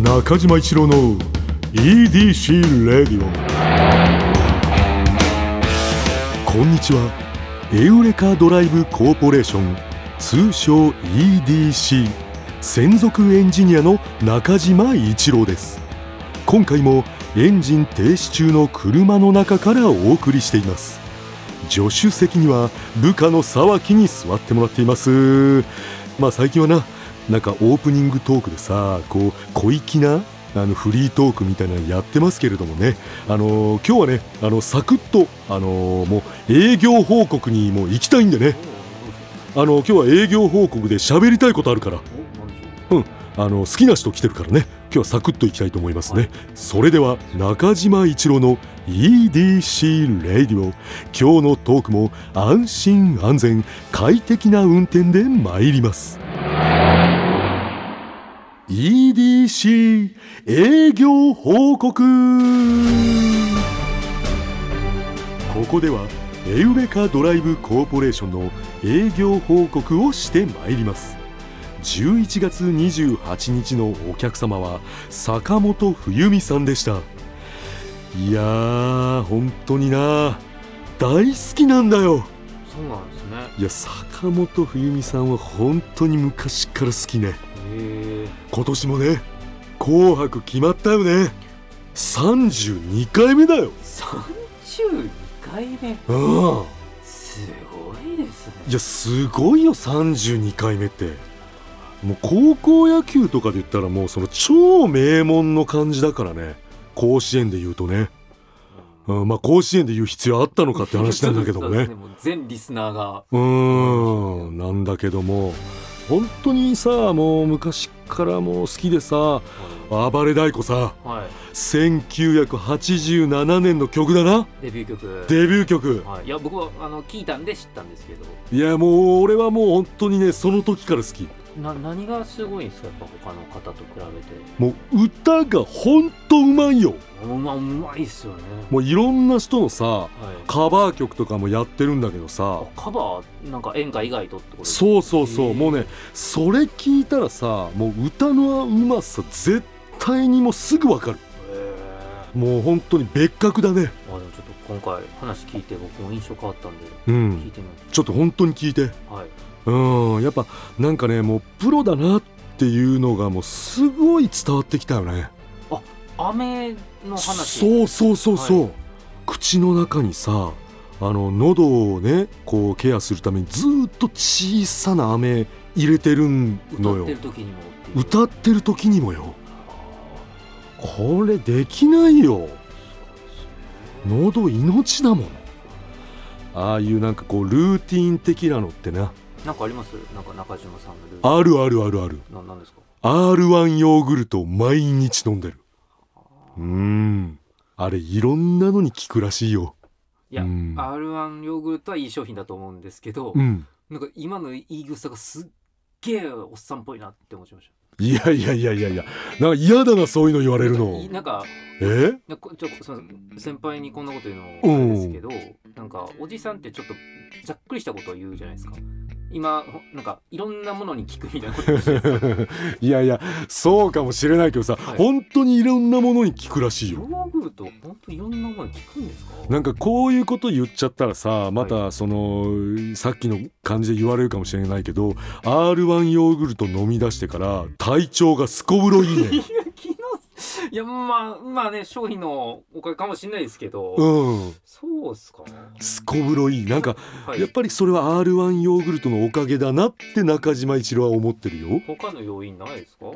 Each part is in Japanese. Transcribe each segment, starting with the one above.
中島一郎の EDC レディオこんにちは。エウレカドライブコーポレーション通称 EDC 専属エンジニアの中島一郎です。今回もエンジン停止中の車の中からお送りしています。助手席には部下の沢木に座ってもらっています。まあ最近はななんかオープニングトークでさこう小粋なあのフリートークみたいなのやってますけれどもね、あのー今日はねあのサクッと、あのーもう営業報告にもう行きたいんでね、あの今日は営業報告で喋りたいことあるから。あの好きな人来てるからね。今日はサクッといきたいと思いますね、それでは中島一郎の EDC レディオ今日のトークも安心安全快適な運転で参ります EDC 営業報告。ここではエウレカドライブコーポレーションの営業報告をしてまいります。11月28日のお客様は坂本冬美さんでした。いやー本当にな。大好きなんだよ。そうなんですね。いや坂本冬美さんは本当に昔から好きね今年もね「紅白」決まったよね。32回目だよ。32回目？うん。すごいですね。いやすごいよ32回目って。もう高校野球とかで言ったらもうその超名門の感じだからね。甲子園で言うとね、うん、まあ甲子園で言う必要あったのかって話なんだけどもね。そうですもう全リスナーが。うーん。なんだけども。本当にさもう昔からもう好きでさ暴れ太鼓さはい。1987年の曲だな。デビュー曲。デビュー曲。はい、いや僕はあの聞いたんで知ったんですけど。いやもう俺はもう本当にねその時から好きな何がすごいんですか？やっぱ他の方と比べて。もう歌が本当うまいよ。うまうまいっすよね。もういろんな人のさはい。カバー曲とかもやってるんだけどさ。あカバーなんか演歌以外とってことそうそうそう。もうねそれ聞いたらさもう歌のうまさ絶対にもうすぐわかる。へもう本当に別格だね。えあ今回話聞いて僕も印象変わったんでう聞んいてみますちょっと本当に聞いて。はい。うん。やっぱなんかねもうプロだなっていうのがもうすごい伝わってきたよね。雨の話。そうそうそうそう、はい。口の中にさあの喉をねこうケアするためにずーっと小さな飴入れてるのよ。歌ってる時にも歌ってる時にもよ。これできないよ喉命だもんああいうなんかこうルーティン的なのってな。なんかあります？なんか中島さんのルールあるあるあるあるななんですか？R1 ヨーグルトを毎日飲んでる。うーん。あれいろんなのに効くらしいよ。いや、うん。R1 ヨーグルトはいい商品だと思うんですけど、うん。なんか今の言い草がすっげえおっさんっぽいなって思っちゃいましいやいやいやいやいや。なんか嫌だなそういうの言わたれるの。いなんかえ？なんかちょすいません先輩にこんなこと言うのもあれですけどなんかおじさんってちょっとざっくりしたことを言うじゃないですか今ほなんかいろんなものに聞くみたいなこと いやいやそうかもしれないけどさ、はい。本当にいろんなものに効くらしいヨよーグルト本当いろんなものに聞くんですか？なんかこういうこと言っちゃったらさまたその、さっきの感じで言われるかもしれないけど R1 ヨーグルト飲み出してから体調がすこぶろいいね いやまあまあね商品のおかげかもしれないですけど、うん。そうっすかすこぶろい。いなんかはい。やっぱりそれは R1 ヨーグルトのおかげだなって中島一郎は思ってるよ。他の要因ないですか？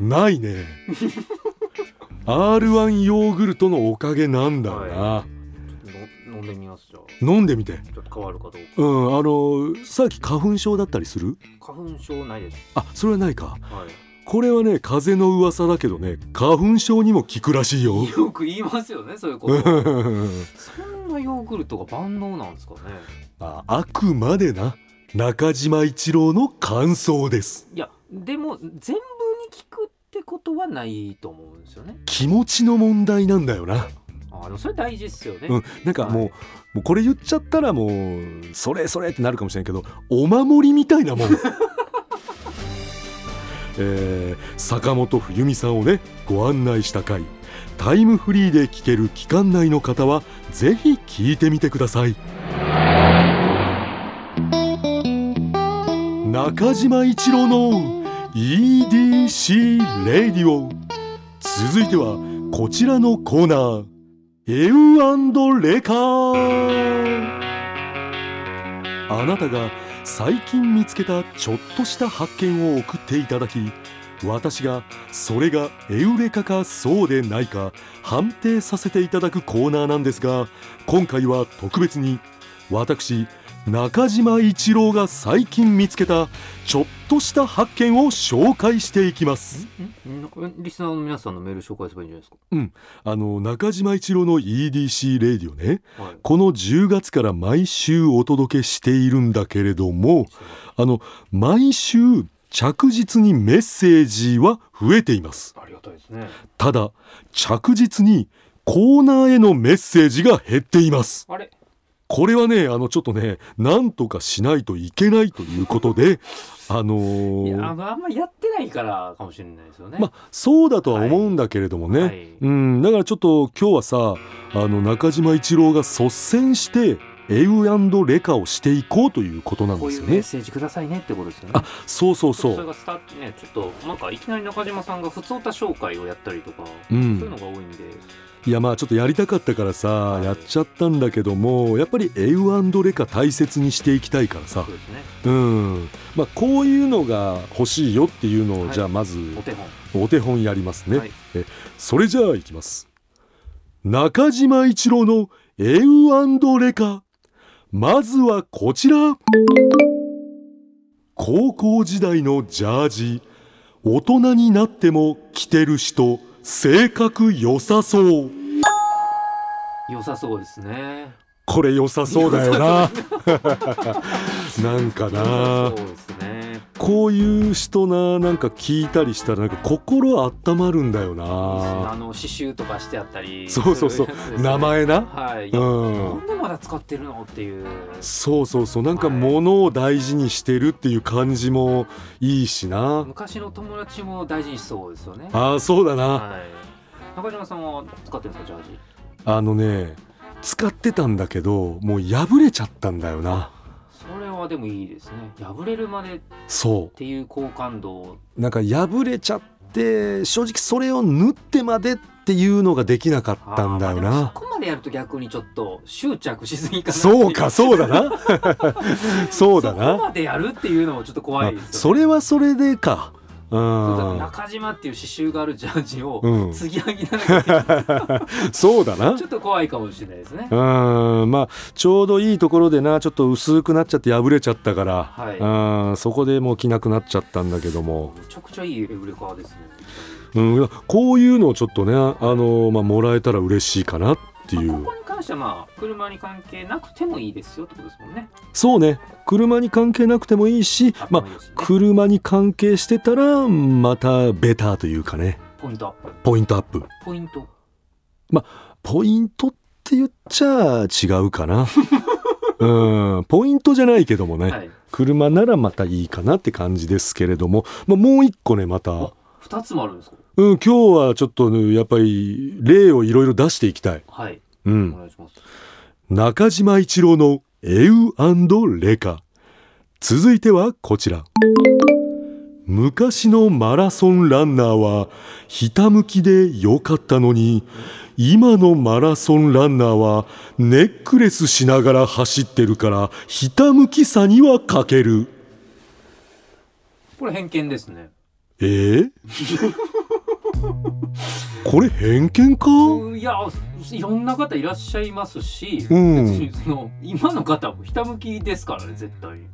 ないね。R1 ヨーグルトのおかげなんだよな、の飲んでみますじゃあ。飲んでみて。ちょっと変わるかどうか。うんあのさっき花粉症だったりする？花粉症ないです。あそれはないか。はいこれはね風の噂だけどね花粉症にも効くらしいよ。よく言いますよねそういうこと。そんなヨーグルトが万能なんですかね。ああくまでな中島一郎の感想です。いやでも全部に効くってことはないと思うんですよね。気持ちの問題なんだよな。あでもそれ大事ですよね、うんなんかもう,、はい。もうこれ言っちゃったらもうそれそれってなるかもしれないけどお守りみたいなもん えー坂本冬美さんをねご案内した回タイムフリーで聴ける期間内の方はぜひ聴いてみてください。中島一郎の EDC レディオ続いてはこちらのコーナー。エウレカあなたが最近見つけたちょっとした発見を送っていただき私がそれがエウレカかそうでないか判定させていただくコーナーなんですが今回は特別に私中島一郎が最近見つけたちょっとした発見を紹介していきます。リスナーの皆さん。のメール紹介すればいいん。じゃないですかうん。あの中島一郎の EDC レディオねはいこの10月から毎週お届けしているん。だけれどもあの毎週着実にメッセージは増えていますありがたいですねただ着実にコーナーへのメッセージが減っていますあれこれはねあのちょっとねなんとかしないといけないということであのいやーあのあんまやってないからかもしれないですよね。まあそうだとは思うんだけれどもね、はい。うんだからちょっと今日はさあの中島一郎が率先してエウレカをしていこうということなんですよね。いうメッセージくださいねってことですよね。あそうそうそそうれ。がスタートねちょっとなんかいきなり中島さんが普通歌紹介をやったりとか、うそういうんの、が多いんでいやまあちょっとやりたかったからさ、はいやっちゃったんだけどもやっぱりエウレカ大切にしていきたいからさ。そうですね。うん。まあこういうのが欲しいよっていうのを、はい。じゃあまずお手本。お手本やりますね、はい。えそれじゃあいきます。中島一郎のエウレカ。まずはこちら。高校時代のジャージ。大人になっても着てる人性格良さそう。良さそうですね。これ良さそうだよな。なんかそうなですね。こういう人ななんか聞いたりしたらなんか心温まるんだよあなの刺繍とかしてあったりそうそうそう。名前な。はい、うん。なんでまだ使ってるの？っていう。そうそうそう。なんか物を大事にしてるっていう感じもいいしな。昔の友達も大事にしそうですよね。ああそうだな。はい。中島さんは使ってるんですかジャージ？あのね使ってたんだけどもう破れちゃったんだよな。それはでもいいですね。破れるまでっそていう好感度。うなんか破れちゃって正直それを縫ってまでっていうのができなかったんだよあーまそこまでやると逆にちょっと執着しすぎかなそうか そうだな。そうだそこなまでやるっていうのもちょっと怖いですよ、ね、あそれはそれでか中島っていう刺繍があるジャージをうん。継ぎはぎながら。そうだな。ちょっと怖いかもしれないですね。うん。まあちょうどいいところでなちょっと薄くなっちゃって破れちゃったから、はい。うん。そこでもう着なくなっちゃったんだけども、めちゃくちゃいいエブレカーですね。うん、こういうのをちょっとねあの、まあ、もらえたら嬉しいかなっていう関してはまあ車に関係なくてもいいですよってことですもんね。そうね。車に関係なくてもいいしまあ車に関係してたらまたベターというかね。ポイントアップ。ポイントアップ。ポイント。ポイントって言っちゃ違うかな。うん。ポイントじゃないけどもね、はい。車ならまたいいかなって感じですけれども、まあ、もう一個ねまた、あ二つもあるんですか？うん、今日はちょっとねやっぱり例をいろいろ出していきたい、はい。おうん、願いします。中島一郎のエウレカ。続いてはこちら。昔のマラソンランナーはひたむきでよかったのに今のマラソンランナーはネックレスしながら走ってるからひたむきさには欠ける。これ偏見ですね。えー？これ偏見か？うんいやいろんな方いらっしゃいますし、うん。その今の方もひたむきですからね絶対。に、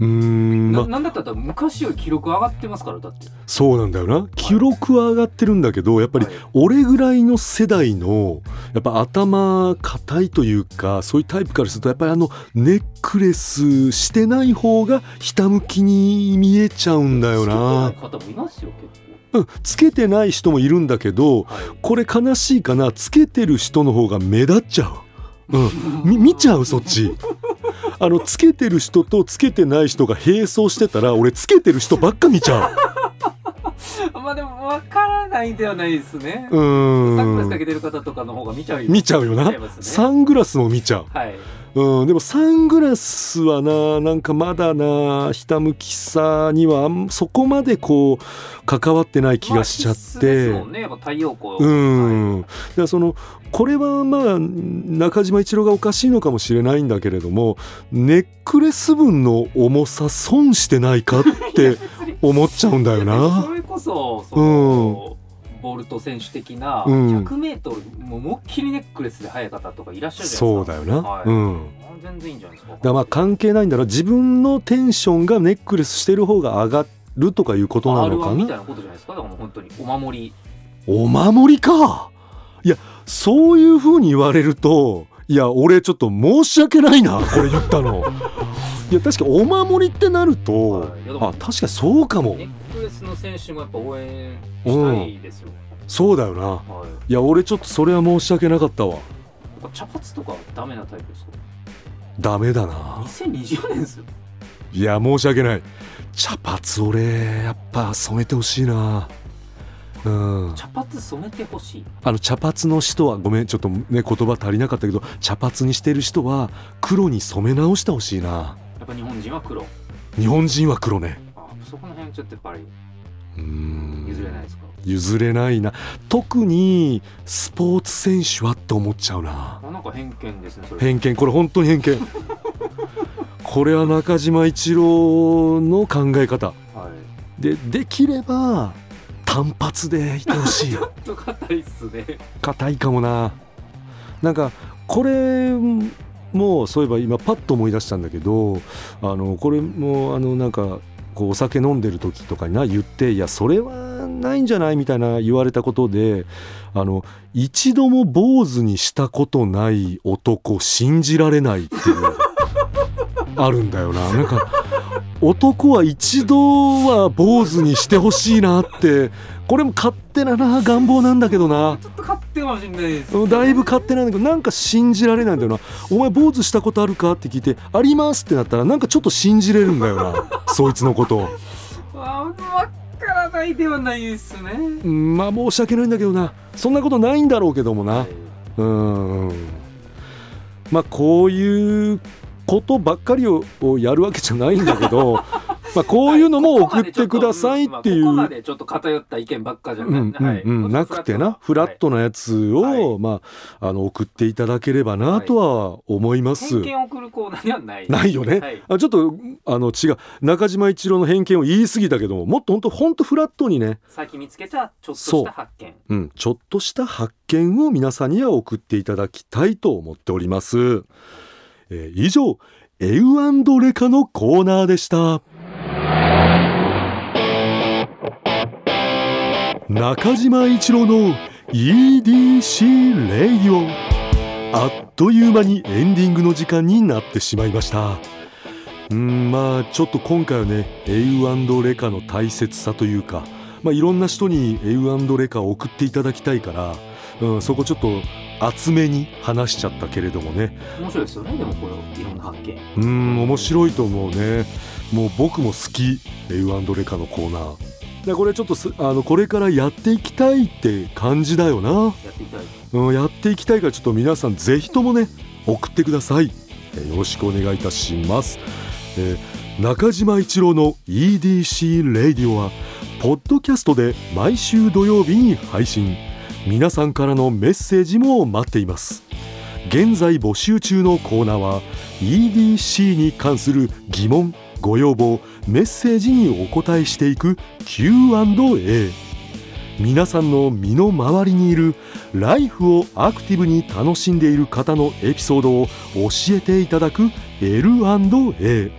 うーんま。ななんだったら昔より記録上がってますからだって。そうなんだよな。記録は上がってるんだけどやっぱりはい。俺ぐらいの世代のやっぱ頭硬いというかそういうタイプからするとやっぱりあのネックレスしてない方がひたむきに見えちゃうんだよな。ない方もいますよ結うんつけてない人もいるんだけど構、はい、これ悲しいかなつけてる人の方が目立っちゃう、うん、み見ちゃうそっち。あのつけてる人とつけてない人が並走してたら俺つけてる人ばっか見ちゃう。まあでも分からないではないですね。うーん。サングラスかけてる方とかの方が見ちゃうよ。見ちゃうよな。ね。サングラスも見ちゃう。はいうん、でもサングラスはななんかまだなひたむきさにはあんそこまでこう関わってない気がしちゃって、ですもんねやっぱ太陽光。うん、はいだそのこれはまあ中島一郎がおかしいのかもしれないんだけれどもネックレス分の重さ損してないかって思っちゃうんだよな。そ。れこそその、ボルト選手的なうん。100m もう思いっきりネックレスで速い方とかいらっしゃるじゃそないうですか。だよな、はい。うん、全然いいんじゃないですか。だまあ関係ないんだろう。自分のテンションがネックレスしてる方が上がるとかいうことなの R1 かな。みたいなことじゃないですか。だか本当にお守り。お守りか。いやそういうふうに言われるといや俺ちょっと申し訳ないなこれ言ったの いや確かお守りってなると、はい。あ確かにそうかも。ネックレスの選手もやっぱ応援したいですよ、そうだよな。はい。いや俺ちょっとそれは申し訳なかったわ。やっぱ茶髪とかダメなタイプですか？ダメだな。2020年ですよ。いや申し訳ない。茶髪俺やっぱ染めてほしいな。うん。茶髪染めてほしい？あの茶髪の人はごめんちょっとね言葉足りなかったけど茶髪にしてる人は黒に染め直してほしいなぱ日本人は黒。日本人は黒ね。あそこの辺ちょっとやっぱりうーん。譲れないですか？譲れないな。特にスポーツ選手はって思っちゃうな。あなんか偏見ですね偏見。これ本当に偏見。これは中島一郎の考え方。はい。でできれば単発でいてほしい ちょっと硬いっすね。硬いかもな。なんかこれもそういえば今パッと思い出したんだけどあのこれもあのなんかこうお酒飲んでる時とかにな言っていやそれはないんじゃないみたいな言われたことであの一度も坊主にしたことない男信じられないっていう あるんだよな。なんか男は一度は坊主にしてほしいなってこれも勝手なな願望なんだけどな。ちょっと勝手かもしれないです、うんだいぶ勝手なんだけどなんか信じられないんだよな「お前坊主したことあるか?」って聞いて「あります」ってなったらなんかちょっと信じれるんだよな そいつのこと。を、あ分からないではないですね。うん、まあ申し訳ないんだけどな。そんなことないんだろうけどもな。はい。うん。まあこういうことばっかりををやるわけじゃないんだけどまあこういうのも送ってくださいっていう。ここまでちょっと偏った意見ばっかじゃない、うんうんなくてな。フラット。なやつを、はい。まあ、あの送っていただければなとは思います。偏見を送るコーナーではない。ないよね、はい。あちょっとあの違う。中島一郎の偏見を言い過ぎたけどももっと本当本当フラットにね、最近見つけたちょっとした発見。う。ん、ちょっとした発見を皆さんには送っていただきたいと思っております。えー以上エウレカのコーナーでした。中島一郎の EDC レイオあっという間にエンディングの時間になってしまいました。うんまあちょっと今回はねエウレカの大切さというか、まあ、いろんな人にエウレカを送っていただきたいから、うん、そこちょっと厚めに話しちゃったけれどもね。面白いですよねでもこれいろんな発見。うん面白いと思うね。もう僕も好きエウレカのコーナーでこれちょっとすあのこれからやっていきたいって感じだよな、やっていきたい。うん、やっていきたいからちょっと皆さんぜひともね送ってください、えーよろしくお願いいたします、えー中島一郎の EDC レイディオはポッドキャストで毎週土曜日に配信。皆さんからのメッセージも待っています。現在募集中のコーナーは EDC に関する疑問ご要望メッセージにお答えしていく Q&A 皆さんの身の回りにいるライフをアクティブに楽しんでいる方のエピソードを教えていただく L&A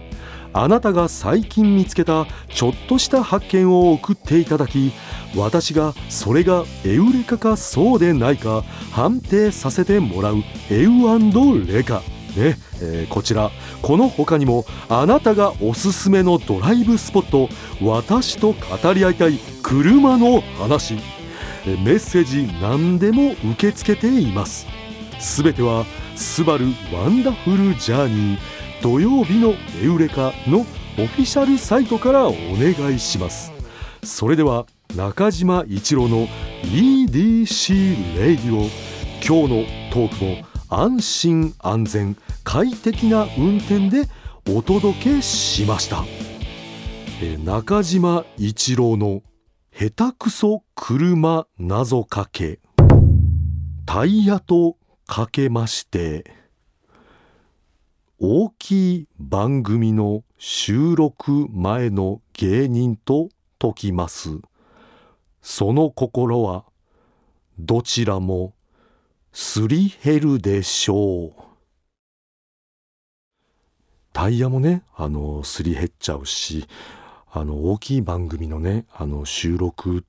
あなたが最近見つけたちょっとした発見を送っていただき私がそれがエウレカかそうでないか判定させてもらうエウレカね、えーこちら。この他にもあなたがおすすめのドライブスポット私と語り合いたい車の話。メッセージ何でも受け付けています。すべては「スバルワンダフルジャーニー土曜日のエウレカ」のオフィシャルサイトからお願いします。それでは中島一郎の EDC レイディオ今日のトークも安心安全。快適な運転でお届けしました。え中島一郎の下手くそ車謎かけ。タイヤとかけまして大きい番組の収録前の芸人と解きます。その心はどちらもすり減るでしょう。タイヤもねあのすり減っちゃうしあの大きい番組のねあの収録っ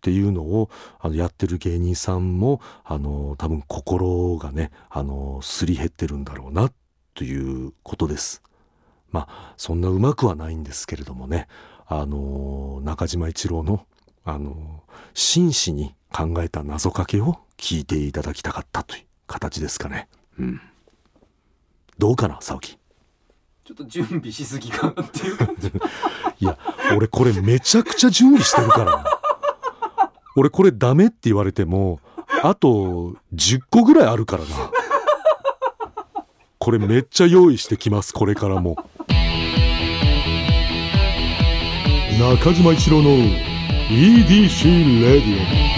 ていうのをあのやってる芸人さんもあの多分心がねあのすり減ってるんだろうなということです。まあそんなうまくはないんですけれどもねあの中島一郎のあの真摯に考えた謎かけを聞いていただきたかったという形ですかね。うん。どうかな沢木。ちょっと準備しすぎかなっていう感じ。いや俺これめちゃくちゃ準備してるからな。俺これダメって言われてもあと10個ぐらいあるからな。これめっちゃ用意してきますこれからも。中島一郎の EDC レディオ